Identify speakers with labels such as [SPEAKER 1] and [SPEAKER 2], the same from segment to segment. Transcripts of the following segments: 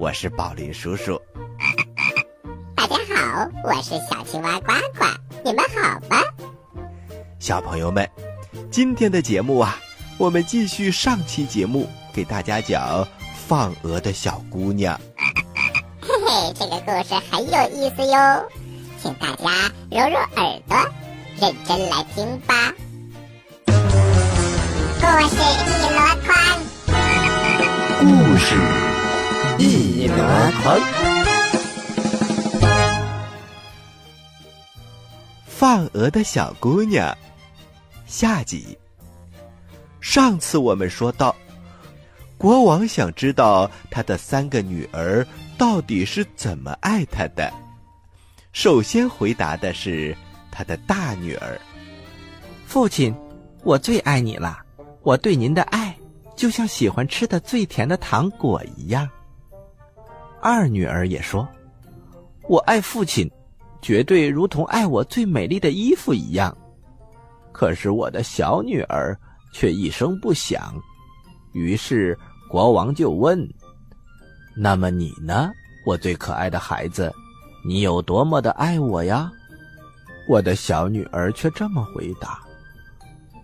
[SPEAKER 1] 我是宝林叔叔。
[SPEAKER 2] 大家好，我是小青蛙呱呱，你们好吗？
[SPEAKER 1] 小朋友们，今天的节目啊，我们继续上期节目，给大家讲放鹅的小姑娘。
[SPEAKER 2] 嘿嘿，这个故事很有意思哟，请大家揉揉耳朵，认真来听吧。故事一箩筐，
[SPEAKER 1] 故事。一箩筐，放鹅的小姑娘，下集。上次我们说到，国王想知道他的三个女儿到底是怎么爱他的。首先回答的是他的大女儿：“
[SPEAKER 3] 父亲，我最爱你了。我对您的爱，就像喜欢吃的最甜的糖果一样。”二女儿也说：“我爱父亲，绝对如同爱我最美丽的衣服一样。”可是我的小女儿却一声不响。于是国王就问：“那么你呢，我最可爱的孩子？你有多么的爱我呀？”我的小女儿却这么回答：“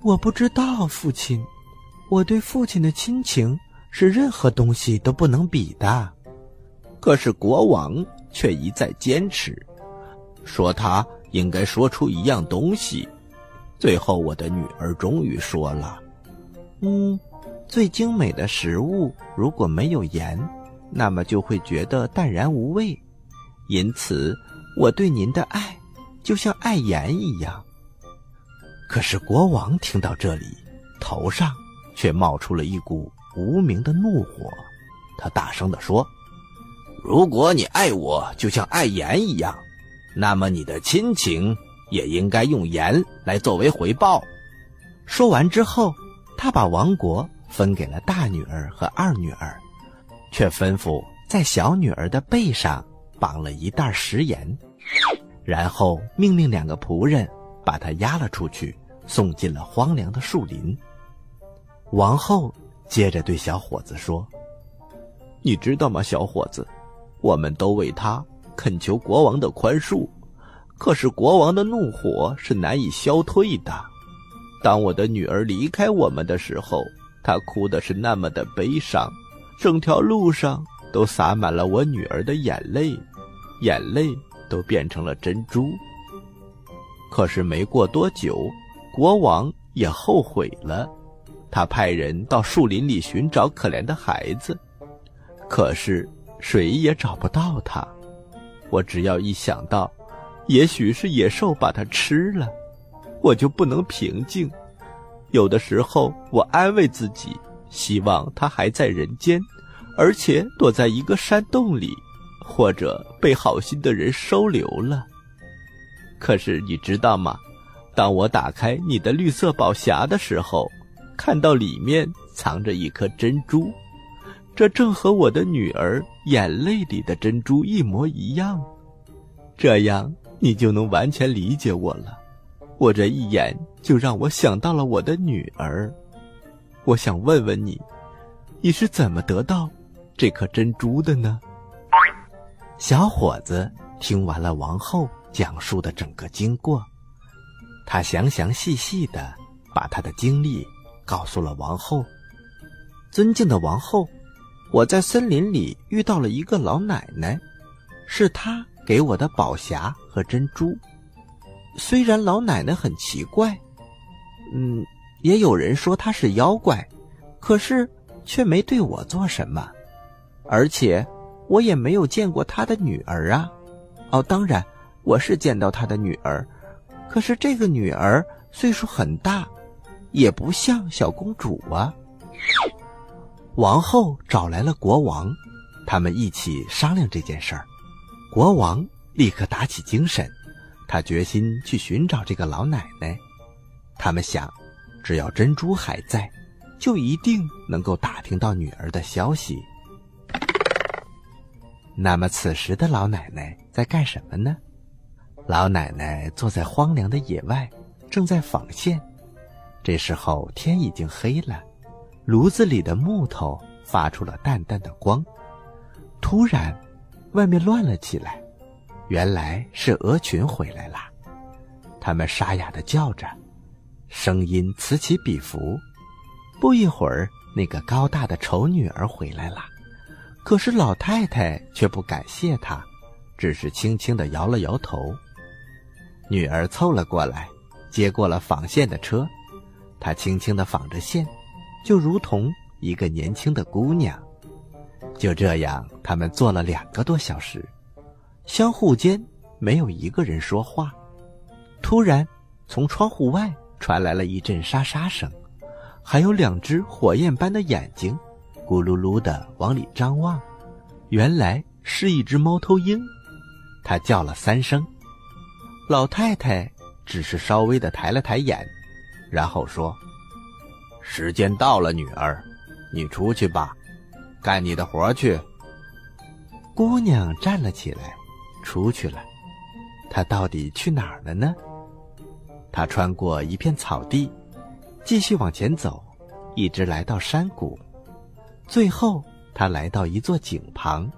[SPEAKER 3] 我不知道，父亲。我对父亲的亲情是任何东西都不能比的。”可是国王却一再坚持，说他应该说出一样东西。最后，我的女儿终于说了：“嗯，最精美的食物如果没有盐，那么就会觉得淡然无味。因此，我对您的爱就像爱盐一样。”可是国王听到这里，头上却冒出了一股无名的怒火，他大声地说。如果你爱我就像爱盐一样，那么你的亲情也应该用盐来作为回报。说完之后，他把王国分给了大女儿和二女儿，却吩咐在小女儿的背上绑了一袋食盐，然后命令两个仆人把她押了出去，送进了荒凉的树林。王后接着对小伙子说：“你知道吗，小伙子？”我们都为他恳求国王的宽恕，可是国王的怒火是难以消退的。当我的女儿离开我们的时候，她哭的是那么的悲伤，整条路上都洒满了我女儿的眼泪，眼泪都变成了珍珠。可是没过多久，国王也后悔了，他派人到树林里寻找可怜的孩子，可是。谁也找不到它，我只要一想到，也许是野兽把它吃了，我就不能平静。有的时候，我安慰自己，希望它还在人间，而且躲在一个山洞里，或者被好心的人收留了。可是你知道吗？当我打开你的绿色宝匣的时候，看到里面藏着一颗珍珠。这正和我的女儿眼泪里的珍珠一模一样，这样你就能完全理解我了。我这一眼就让我想到了我的女儿。我想问问你，你是怎么得到这颗珍珠的呢？小伙子听完了王后讲述的整个经过，他详详细细的把他的经历告诉了王后。尊敬的王后。我在森林里遇到了一个老奶奶，是她给我的宝匣和珍珠。虽然老奶奶很奇怪，嗯，也有人说她是妖怪，可是却没对我做什么，而且我也没有见过她的女儿啊。哦，当然，我是见到她的女儿，可是这个女儿岁数很大，也不像小公主啊。王后找来了国王，他们一起商量这件事儿。国王立刻打起精神。他决心去寻找这个老奶奶。他们想，只要珍珠还在，就一定能够打听到女儿的消息。那么，此时的老奶奶在干什么呢？老奶奶坐在荒凉的野外，正在纺线。这时候天已经黑了，炉子里的木头发出了淡淡的光。突然，外面乱了起来。原来是鹅群回来了，它们沙哑的叫着，声音此起彼伏。不一会儿，那个高大的丑女儿回来了，可是老太太却不感谢她，只是轻轻的摇了摇头。女儿凑了过来，接过了纺线的车，她轻轻的纺着线，就如同一个年轻的姑娘。就这样，他们坐了两个多小时。相互间没有一个人说话，突然，从窗户外传来了一阵沙沙声，还有两只火焰般的眼睛，咕噜噜的往里张望。原来是一只猫头鹰，它叫了三声。老太太只是稍微的抬了抬眼，然后说：“时间到了，女儿，你出去吧，干你的活去。”姑娘站了起来。出去了，她到底去哪儿了呢？她穿过一片草地，继续往前走，一直来到山谷，最后他来到一座井旁，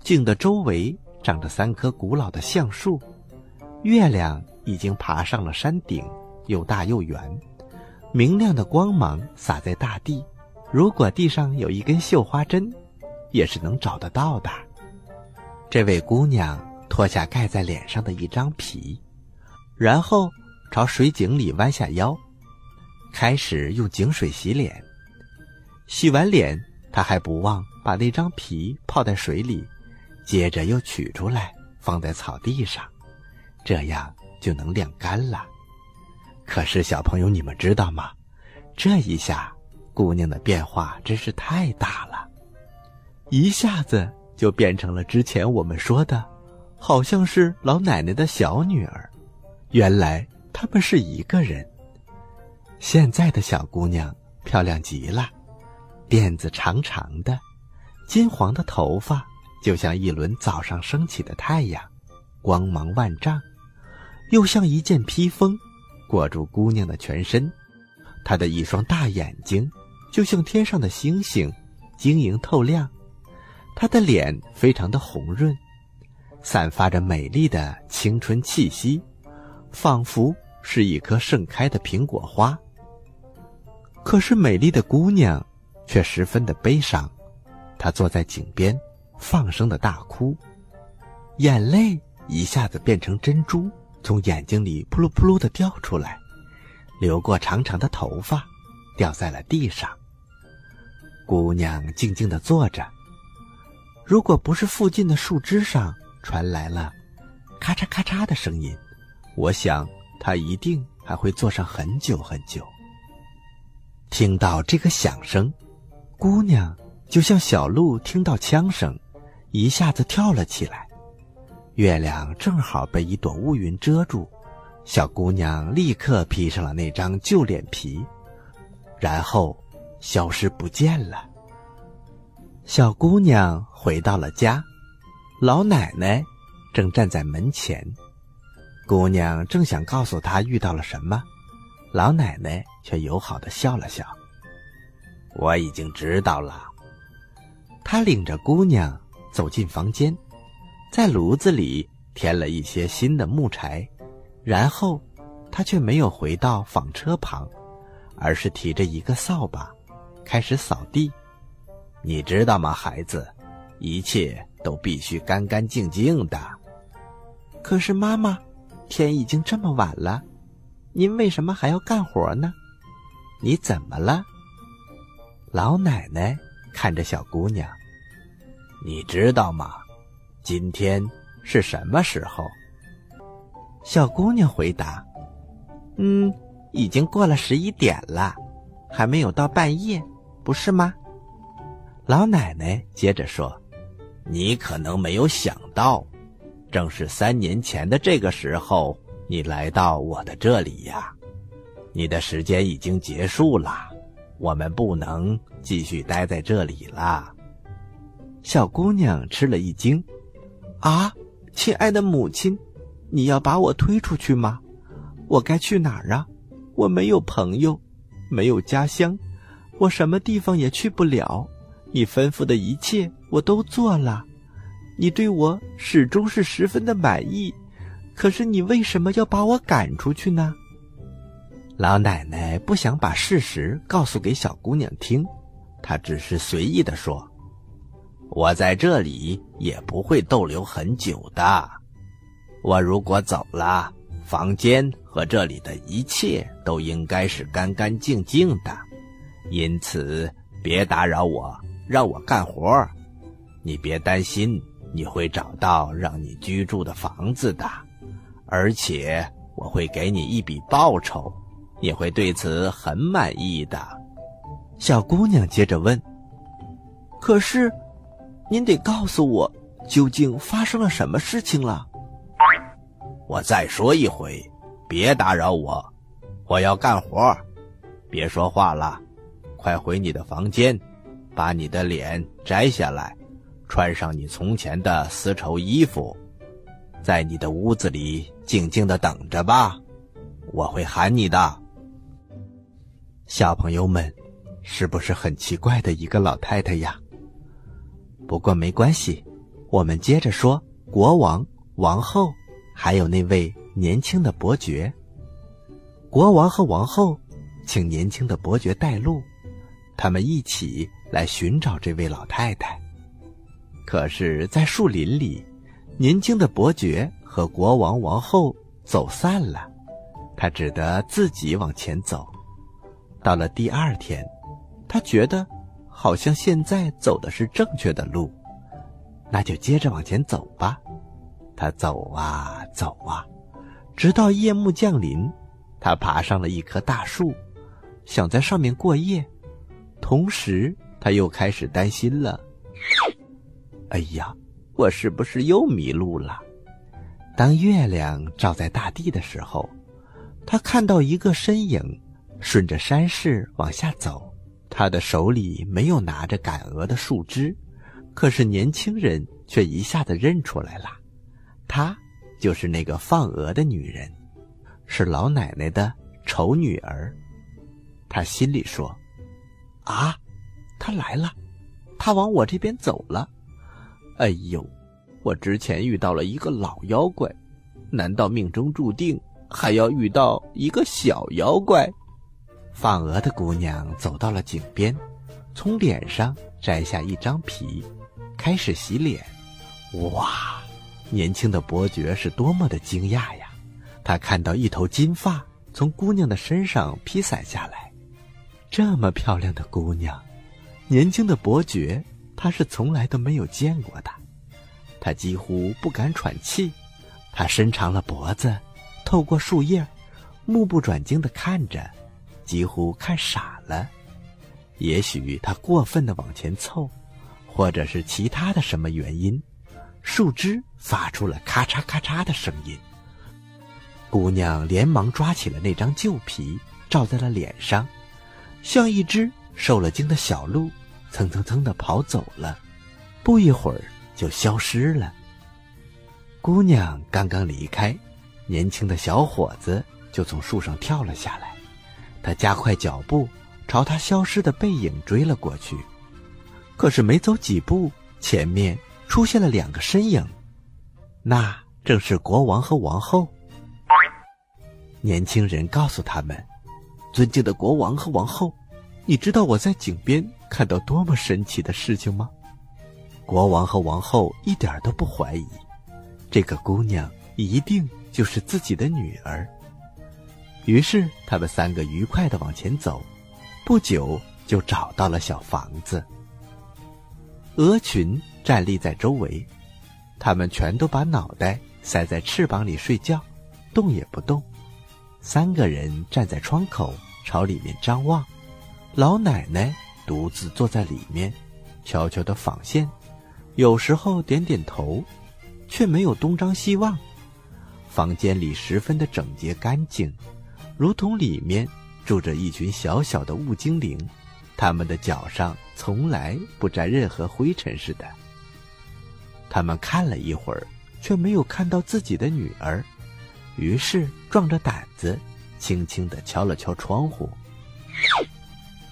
[SPEAKER 3] 井的周围长着三棵古老的橡树，月亮已经爬上了山顶，又大又圆，明亮的光芒洒在大地，如果地上有一根绣花针，也是能找得到的。这位姑娘脱下盖在脸上的一张皮，然后朝水井里弯下腰，开始用井水洗脸。洗完脸，她还不忘把那张皮泡在水里，接着又取出来放在草地上，这样就能晾干了。可是小朋友，你们知道吗？这一下，姑娘的变化真是太大了，一下子。就变成了之前我们说的，好像是老奶奶的小女儿。原来他们是一个人。现在的小姑娘漂亮极了，辫子长长的，金黄的头发就像一轮早上升起的太阳，光芒万丈，又像一件披风，裹住姑娘的全身。她的一双大眼睛就像天上的星星，晶莹透亮。她的脸非常的红润，散发着美丽的青春气息，仿佛是一颗盛开的苹果花。可是美丽的姑娘却十分的悲伤，她坐在井边，放声的大哭，眼泪一下子变成珍珠，从眼睛里扑噜扑噜的掉出来，流过长长的头发，掉在了地上。姑娘静静的坐着。如果不是附近的树枝上传来了咔嚓咔嚓的声音，我想他一定还会坐上很久很久。听到这个响声，姑娘就像小鹿听到枪声，一下子跳了起来。月亮正好被一朵乌云遮住，小姑娘立刻披上了那张旧脸皮，然后消失不见了。小姑娘回到了家，老奶奶正站在门前。姑娘正想告诉她遇到了什么，老奶奶却友好的笑了笑：“我已经知道了。”她领着姑娘走进房间，在炉子里添了一些新的木柴，然后他却没有回到纺车旁，而是提着一个扫把，开始扫地。你知道吗，孩子？一切
[SPEAKER 4] 都必须干干净净的。
[SPEAKER 3] 可是妈妈，天已经这么晚了，您为什么还要干活呢？
[SPEAKER 4] 你怎么了？老奶奶看着小姑娘，你知道吗？今天是什么时候？
[SPEAKER 3] 小姑娘回答：“嗯，已经过了十一点了，还没有到半夜，不是吗？”
[SPEAKER 4] 老奶奶接着说：“你可能没有想到，正是三年前的这个时候，你来到我的这里呀。你的时间已经结束了，我们不能继续待在这里了。”
[SPEAKER 3] 小姑娘吃了一惊：“啊，亲爱的母亲！”你要把我推出去吗？我该去哪儿啊？我没有朋友，没有家乡，我什么地方也去不了。你吩咐的一切我都做了，你对我始终是十分的满意。可是你为什么要把我赶出去呢？
[SPEAKER 4] 老奶奶不想把事实告诉给小姑娘听，她只是随意的说：“我在这里也不会逗留很久的。”我如果走了，房间和这里的一切都应该是干干净净的，因此别打扰我，让我干活。你别担心，你会找到让你居住的房子的，而且我会给你一笔报酬，你会对此很满意的。
[SPEAKER 3] 小姑娘接着问：“可是，您得告诉我，究竟发生了什么事情了？”
[SPEAKER 4] 我再说一回，别打扰我，我要干活，别说话了，快回你的房间，把你的脸摘下来，穿上你从前的丝绸衣服，在你的屋子里静静的等着吧，我会喊你的。
[SPEAKER 3] 小朋友们，是不是很奇怪的一个老太太呀？不过没关系，我们接着说国王、王后。还有那位年轻的伯爵，国王和王后请年轻的伯爵带路，他们一起来寻找这位老太太。可是，在树林里，年轻的伯爵和国王、王后走散了，他只得自己往前走。到了第二天，他觉得好像现在走的是正确的路，那就接着往前走吧。他走啊走啊，直到夜幕降临，他爬上了一棵大树，想在上面过夜。同时，他又开始担心了：“哎呀，我是不是又迷路了？”当月亮照在大地的时候，他看到一个身影顺着山势往下走，他的手里没有拿着赶鹅的树枝，可是年轻人却一下子认出来了。她就是那个放鹅的女人，是老奶奶的丑女儿。他心里说：“啊，她来了，她往我这边走了。哎呦，我之前遇到了一个老妖怪，难道命中注定还要遇到一个小妖怪？”放鹅的姑娘走到了井边，从脸上摘下一张皮，开始洗脸。哇！年轻的伯爵是多么的惊讶呀！他看到一头金发从姑娘的身上披散下来，这么漂亮的姑娘，年轻的伯爵他是从来都没有见过的，他几乎不敢喘气，他伸长了脖子，透过树叶，目不转睛的看着，几乎看傻了。也许他过分的往前凑，或者是其他的什么原因。树枝发出了咔嚓咔嚓的声音。姑娘连忙抓起了那张旧皮，罩在了脸上，像一只受了惊的小鹿，蹭蹭蹭的跑走了。不一会儿就消失了。姑娘刚刚离开，年轻的小伙子就从树上跳了下来，他加快脚步，朝他消失的背影追了过去。可是没走几步，前面。出现了两个身影，那正是国王和王后。年轻人告诉他们：“尊敬的国王和王后，你知道我在井边看到多么神奇的事情吗？”国王和王后一点都不怀疑，这个姑娘一定就是自己的女儿。于是，他们三个愉快的往前走，不久就找到了小房子。鹅群站立在周围，他们全都把脑袋塞在翅膀里睡觉，动也不动。三个人站在窗口朝里面张望，老奶奶独自坐在里面，悄悄的纺线，有时候点点头，却没有东张西望。房间里十分的整洁干净。如同里面住着一群小小的雾精灵，他们的脚上从来不沾任何灰尘似的。他们看了一会儿，却没有看到自己的女儿，于是壮着胆子，轻轻地敲了敲窗户。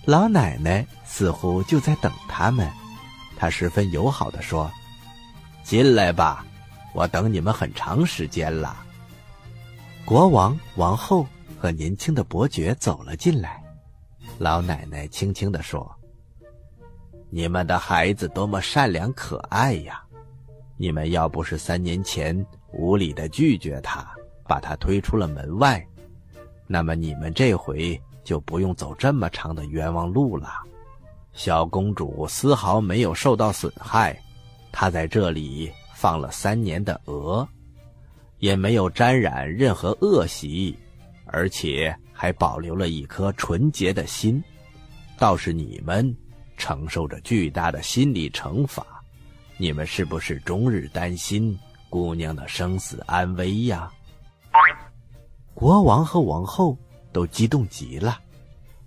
[SPEAKER 3] 老奶奶似乎就在等他们，她十分友好地说：“进来吧，我等你们很长时间了。”国王、王后。和年轻的伯爵走了进来，老奶奶轻轻地说：“你们的孩子多么善良可爱呀！你们要不是三年前无理的拒绝他，把他推出了门外，那么你们这回就不用走这么长的冤枉路了。小公主丝毫没有受到损害，她在这里放了三年的鹅，也没有沾染任何恶习。”而且还保留了一颗纯洁的心，倒是你们承受着巨大的心理惩罚。你们是不是终日担心姑娘的生死安危呀？国王和王后都激动极了。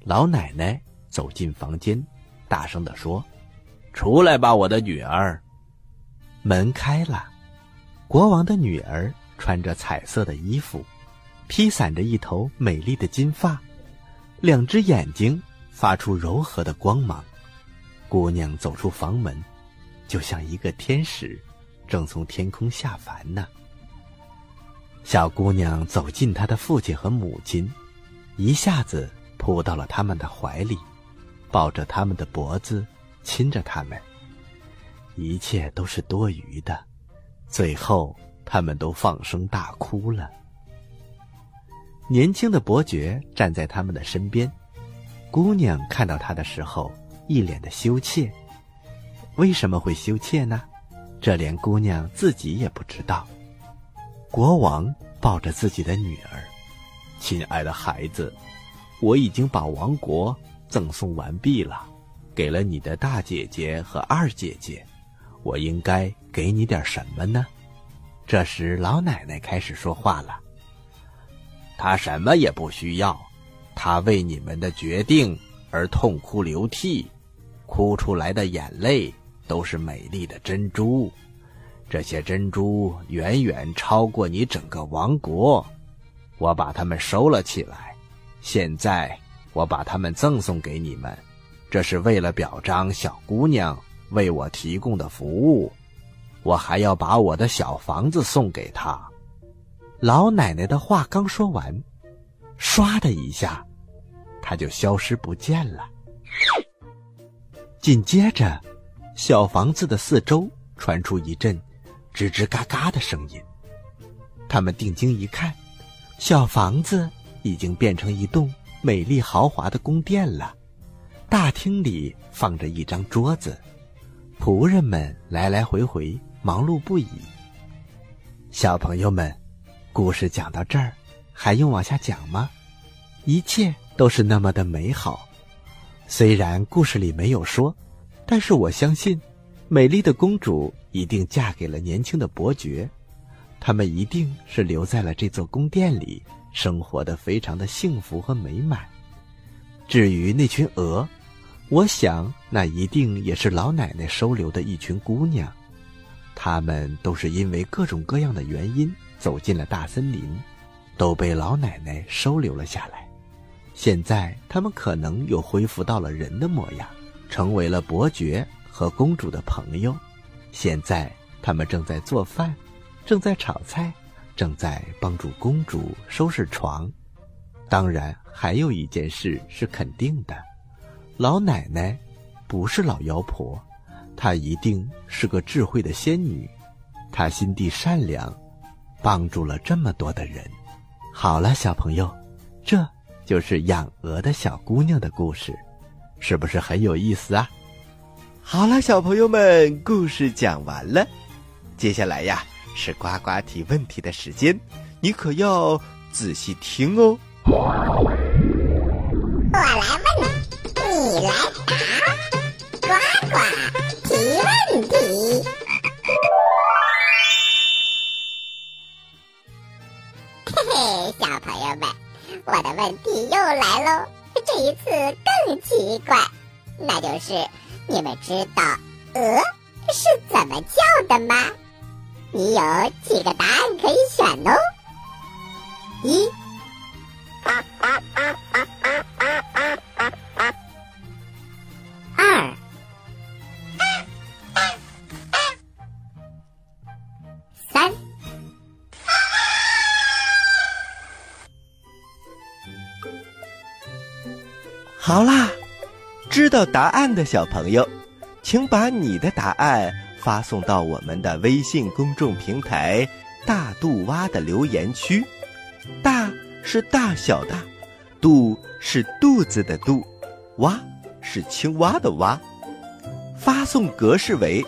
[SPEAKER 3] 老奶奶走进房间，大声地说：“出来吧，我的女儿。”门开了，国王的女儿穿着彩色的衣服。披散着一头美丽的金发，两只眼睛发出柔和的光芒。姑娘走出房门，就像一个天使，正从天空下凡呢。小姑娘走进她的父亲和母亲，一下子扑到了他们的怀里，抱着他们的脖子，亲着他们。一切都是多余的，最后他们都放声大哭了。年轻的伯爵站在他们的身边，姑娘看到他的时候，一脸的羞怯。为什么会羞怯呢？这连姑娘自己也不知道。国王抱着自己的女儿，亲爱的孩子，我已经把王国赠送完毕了，给了你的大姐姐和二姐姐，我应该给你点什么呢？这时，老奶奶开始说话了。他什么也不需要，他为你们的决定而痛哭流涕，哭出来的眼泪都是美丽的珍珠，这些珍珠远远超过你整个王国。我把它们收了起来，现在我把它们赠送给你们，这是为了表彰小姑娘为我提供的服务。我还要把我的小房子送给她。老奶奶的话刚说完，唰的一下，她就消失不见了。紧接着，小房子的四周传出一阵吱吱嘎嘎的声音。他们定睛一看，小房子已经变成一栋美丽豪华的宫殿了。大厅里放着一张桌子，仆人们来来回回，忙碌不已。小朋友们。故事讲到这儿，还用往下讲吗？一切都是那么的美好。虽然故事里没有说，但是我相信，美丽的公主一定嫁给了年轻的伯爵，他们一定是留在了这座宫殿里，生活的非常的幸福和美满。至于那群鹅，我想那一定也是老奶奶收留的一群姑娘，她们都是因为各种各样的原因。走进了大森林，都被老奶奶收留了下来。现在他们可能又恢复到了人的模样，成为了伯爵和公主的朋友。现在他们正在做饭，正在炒菜，正在帮助公主收拾床。当然，还有一件事是肯定的：老奶奶不是老妖婆，
[SPEAKER 5] 她一定是个智慧的仙女，她心地善良，帮助了这么多的人。好了，小朋友，这就是养鹅的小姑娘的故事，是不是很有意思啊？
[SPEAKER 3] 好了，小朋友们，故事讲完了，接下来呀是呱呱提问题的时间，你可要仔细听哦。
[SPEAKER 2] 问题又来喽，这一次更奇怪，那就是你们知道鹅是怎么叫的吗？你有几个答案可以选哦。一。二，
[SPEAKER 3] 好啦，知道答案的小朋友，请把你的答案发送到我们的微信公众平台“大肚蛙”的留言区。大是大小的，肚是肚子的肚，蛙是青蛙的蛙。发送格式为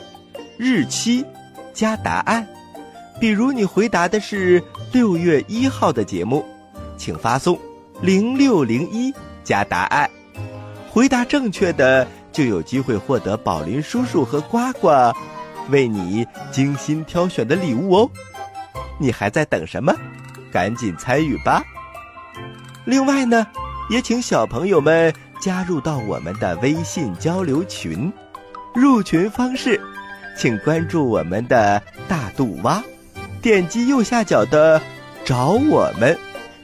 [SPEAKER 3] 日期加答案。比如你回答的是六月一号的节目，请发送零六零一加答案。回答正确的就有机会获得宝林叔叔和呱呱为你精心挑选的礼物哦。你还在等什么？赶紧参与吧！另外呢，也请小朋友们加入到我们的微信交流群。入群方式，请关注我们的大肚蛙，点击右下角的“找我们”，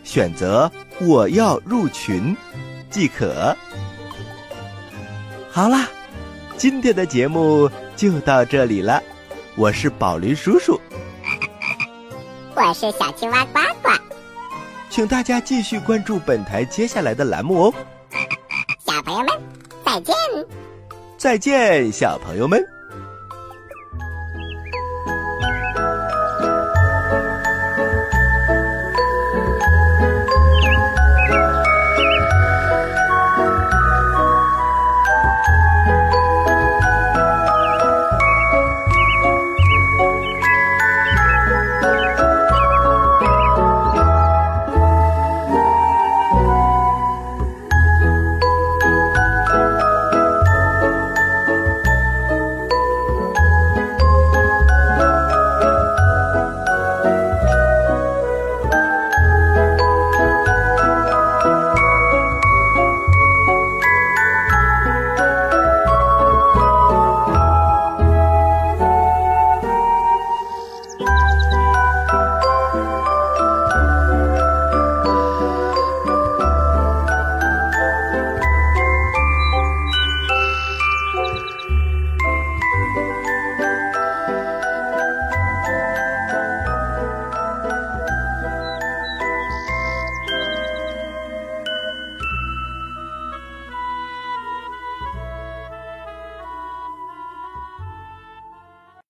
[SPEAKER 3] 选择“我要入群”即可。好啦，今天的节目就到这里了。我是宝林叔叔，
[SPEAKER 2] 我是小青蛙呱呱。
[SPEAKER 3] 请大家继续关注本台接下来的栏目哦。
[SPEAKER 2] 小朋友们，再见。
[SPEAKER 3] 再见，小朋友们。